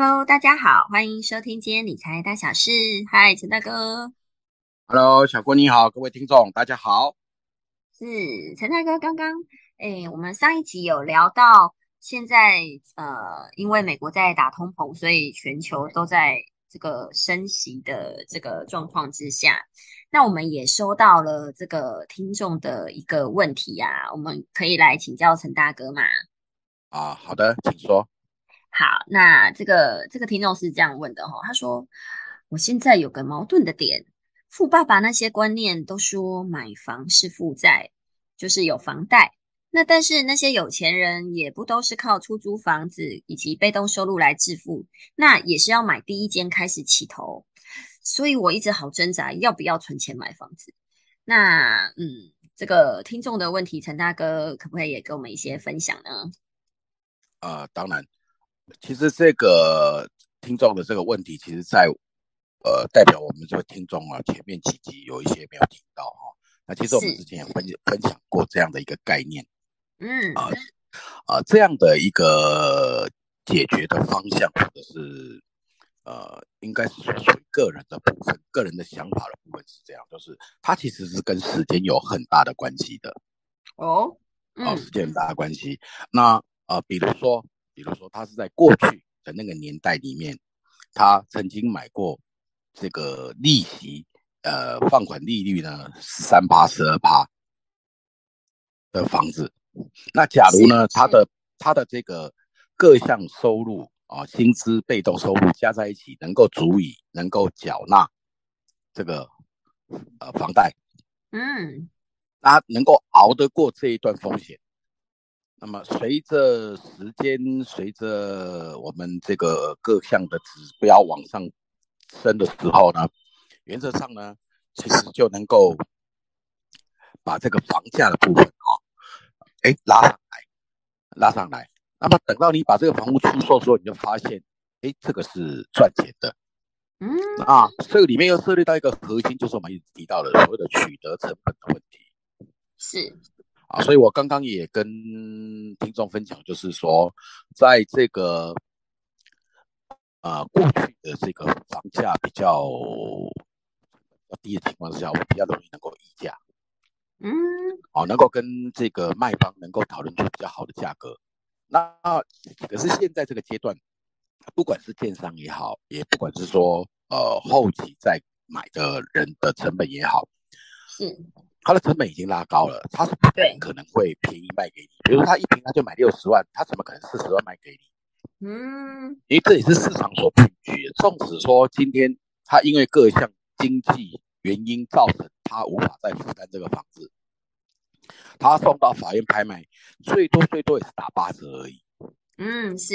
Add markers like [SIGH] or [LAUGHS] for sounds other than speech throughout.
Hello，大家好，欢迎收听今天理财大小事。嗨，陈大哥。Hello，小郭你好，各位听众大家好。是陈大哥，刚刚诶，我们上一集有聊到，现在呃，因为美国在打通膨，所以全球都在这个升息的这个状况之下。那我们也收到了这个听众的一个问题呀，我们可以来请教陈大哥吗？啊，好的，请说。好，那这个这个听众是这样问的哈，他说：“我现在有个矛盾的点，富爸爸那些观念都说买房是负债，就是有房贷。那但是那些有钱人也不都是靠出租房子以及被动收入来致富，那也是要买第一间开始起头。”所以我一直好挣扎，要不要存钱买房子？那嗯，这个听众的问题，陈大哥可不可以也给我们一些分享呢？啊，当然，其实这个听众的这个问题，其实在呃代表我们这个听众啊，前面几集有一些没有听到哈。那其实我们之前也分分享过这样的一个概念，嗯啊啊这样的一个解决的方向，或者是。呃，应该是说属于个人的部分，个人的想法的部分是这样，就是它其实是跟时间有很大的关系的。哦，哦，时间很大的关系。那呃，比如说，比如说他是在过去的那个年代里面，他曾经买过这个利息，呃，放款利率呢三八十二趴的房子。那假如呢，他的他的这个各项收入。啊，薪资、被动收入加在一起，能够足以能够缴纳这个呃房贷，嗯，他能够熬得过这一段风险。那么随着时间，随着我们这个各项的指标往上升的时候呢，原则上呢，其实就能够把这个房价的部分啊，哎拉上来，拉上来。那么等到你把这个房屋出售的时候，你就发现，哎，这个是赚钱的，嗯。啊，这个里面又涉及到一个核心，就是我们一直提到的所谓的取得成本的问题，是，啊，所以我刚刚也跟听众分享，就是说，在这个，呃，过去的这个房价比较低的情况之下，我们比较容易能够议价，嗯，啊，能够跟这个卖方能够讨论出比较好的价格。那可是现在这个阶段，不管是电商也好，也不管是说呃后期在买的人的成本也好，是它的成本已经拉高了，它是不可能会便宜卖给你。比如说他一瓶他就买六十万，他怎么可能四十万卖给你？嗯，因为这也是市场所允许的。纵使说今天他因为各项经济原因造成他无法再负担这个房子。他送到法院拍卖，最多最多也是打八折而已。嗯，是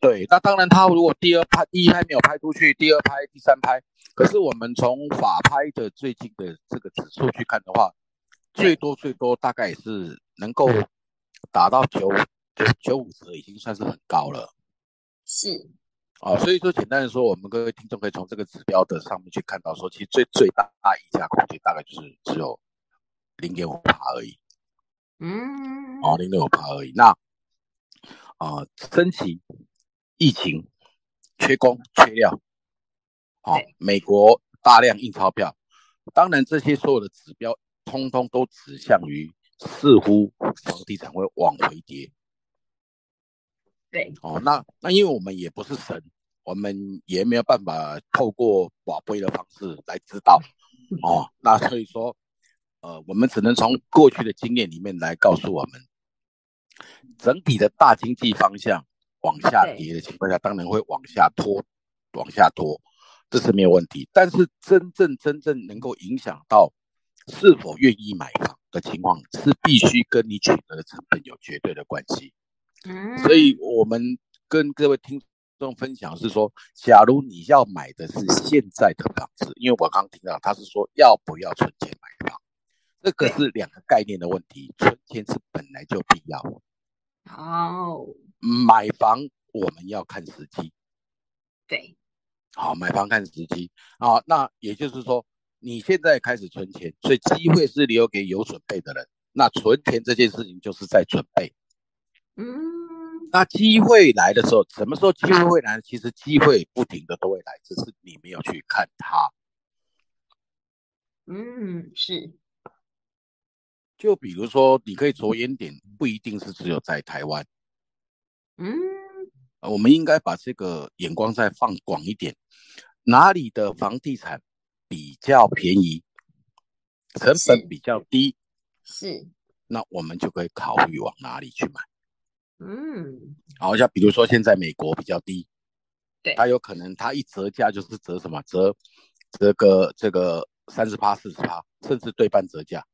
对。那当然，他如果第二拍、第一拍没有拍出去，第二拍、第三拍，可是我们从法拍的最近的这个指数去看的话，最多最多大概也是能够打到九九九五折，已经算是很高了。是。啊，所以说简单的说，我们各位听众可以从这个指标的上面去看到，说其实最最大溢价空间大概就是只有零点五趴而已。嗯，啊，零点五八而已。那啊，升级、疫情、缺工、缺料，好，美国大量印钞票，当然这些所有的指标，通通都指向于似乎房地产会往回跌。对，哦，那那因为我们也不是神，我们也没有办法透过宝贝的方式来知道。哦，那所以说。呃，我们只能从过去的经验里面来告诉我们，整体的大经济方向往下跌的情况下，当然会往下拖，往下拖，这是没有问题。但是真正真正能够影响到是否愿意买房的情况，是必须跟你取得的成本有绝对的关系。嗯，所以我们跟各位听众分享是说，假如你要买的是现在的房子，因为我刚刚听到他是说要不要存钱买房。这个是两个概念的问题，存钱是本来就必要。哦，买房我们要看时机。对，好，买房看时机啊。那也就是说，你现在开始存钱，所以机会是留给有准备的人。那存钱这件事情就是在准备。嗯，那机会来的时候，什么时候机会会来？其实机会不停的都会来，只是你没有去看它。嗯，是。就比如说，你可以着眼点，不一定是只有在台湾。嗯，我们应该把这个眼光再放广一点，哪里的房地产比较便宜，成本比较低，是，那我们就可以考虑往哪里去买。嗯，好像比如说现在美国比较低，对，它有可能它一折价就是折什么折，折个这个三十趴、四十趴，甚至对半折价。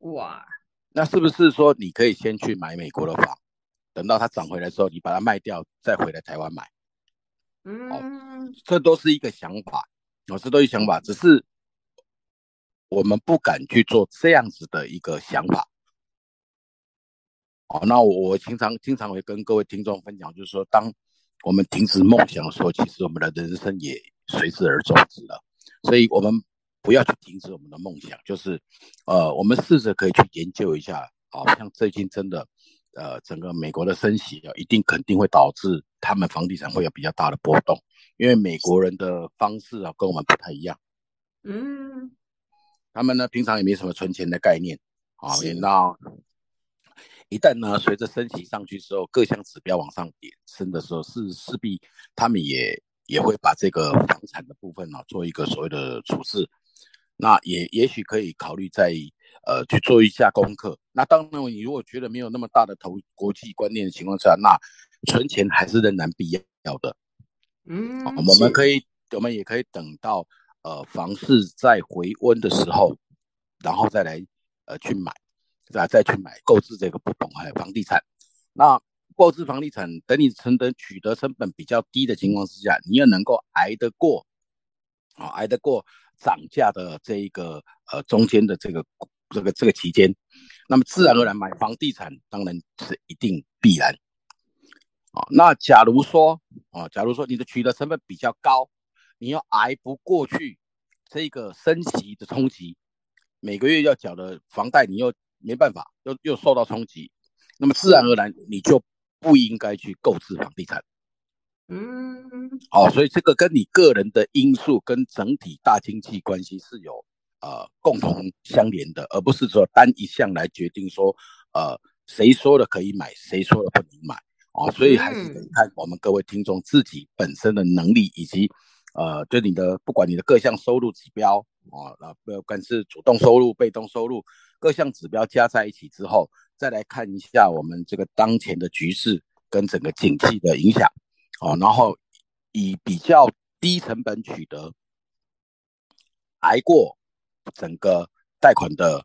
哇，那是不是说你可以先去买美国的房，等到它涨回来之后，你把它卖掉，再回来台湾买？嗯，这都是一个想法，我是都有想法，只是我们不敢去做这样子的一个想法。哦，那我我经常经常会跟各位听众分享，就是说，当我们停止梦想的时候，其实我们的人生也随之而终止了。所以，我们不要去停止我们的梦想，就是呃，我们试着可以去研究一下，好像最近真的，呃，整个美国的升息啊，一定肯定会导致他们房地产会有比较大的波动，因为美国人的方式啊跟我们不太一样。嗯，他们呢平常也没什么存钱的概念，啊，那。一旦呢，随着升息上去之后，各项指标往上点升的时候，是势必他们也也会把这个房产的部分呢做一个所谓的处置。那也也许可以考虑在呃去做一下功课。那当然，你如果觉得没有那么大的投国际观念的情况下，那存钱还是仍然必要的。嗯，我们可以，我们也可以等到呃房市再回温的时候，然后再来呃去买。再再去买购置这个不动还有房地产，那购置房地产等你成本取得成本比较低的情况之下，你也能够挨得过啊，挨得过涨价的这一个呃中间的这个这个这个期间，那么自然而然买房地产当然是一定必然啊。那假如说啊，假如说你的取得成本比较高，你要挨不过去这个升息的冲击，每个月要缴的房贷你又没办法，又又受到冲击，那么自然而然你就不应该去购置房地产。嗯，好，所以这个跟你个人的因素跟整体大经济关系是有呃共同相连的，而不是说单一项来决定说呃谁说了可以买，谁说了不能买哦。所以还是得看我们各位听众自己本身的能力，以及呃对你的不管你的各项收入指标啊，那不管是主动收入、被动收入。各项指标加在一起之后，再来看一下我们这个当前的局势跟整个景气的影响，哦，然后以比较低成本取得，挨过整个贷款的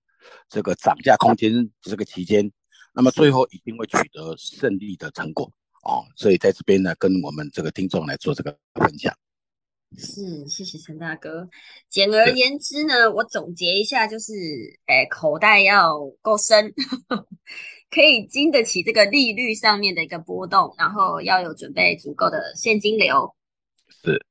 这个涨价空间这个期间，那么最后一定会取得胜利的成果，哦，所以在这边呢，跟我们这个听众来做这个分享。是，谢谢陈大哥。简而言之呢，我总结一下，就是，哎，口袋要够深，[LAUGHS] 可以经得起这个利率上面的一个波动，然后要有准备足够的现金流。是，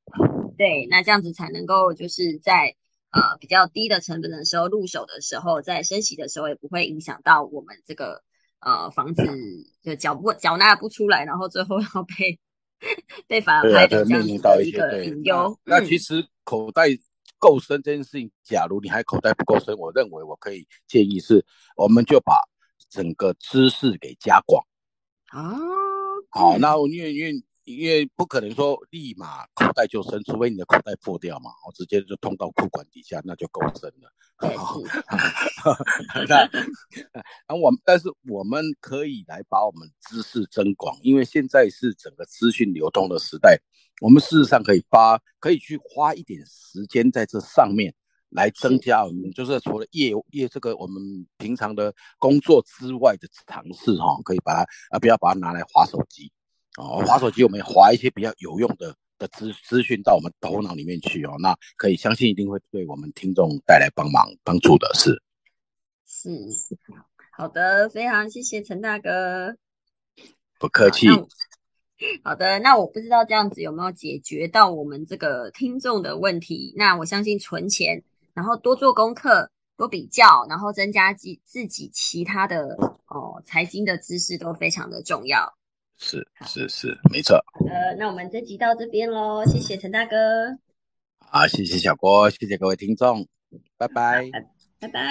对，那这样子才能够就是在呃比较低的成本的时候入手的时候，在升息的时候也不会影响到我们这个呃房子就缴不缴纳不出来，然后最后要被。被反而拍的这样的一个隐忧。那其实口袋够深这件事情，假如你还口袋不够深，我认为我可以建议是，我们就把整个知识给加广。啊，好，那因为因为。因为不可能说立马口袋就深，除非你的口袋破掉嘛，我直接就通到裤管底下，那就够深了。[LAUGHS] 那那我们，但是我们可以来把我们知识增广，因为现在是整个资讯流通的时代，我们事实上可以发，可以去花一点时间在这上面来增加我们，就是除了业业这个我们平常的工作之外的尝试哈，可以把它啊不要把它拿来划手机。哦，滑手机我们滑一些比较有用的的资 [LAUGHS] 资讯到我们头脑里面去哦，那可以相信一定会对我们听众带来帮忙帮助的是。是，好的，非常谢谢陈大哥，不客气。好的，那我不知道这样子有没有解决到我们这个听众的问题。那我相信存钱，然后多做功课，多比较，然后增加自自己其他的哦财经的知识都非常的重要。是是是，没错。呃，那我们这集到这边喽，谢谢陈大哥。好，谢谢小郭，谢谢各位听众，拜拜，拜拜。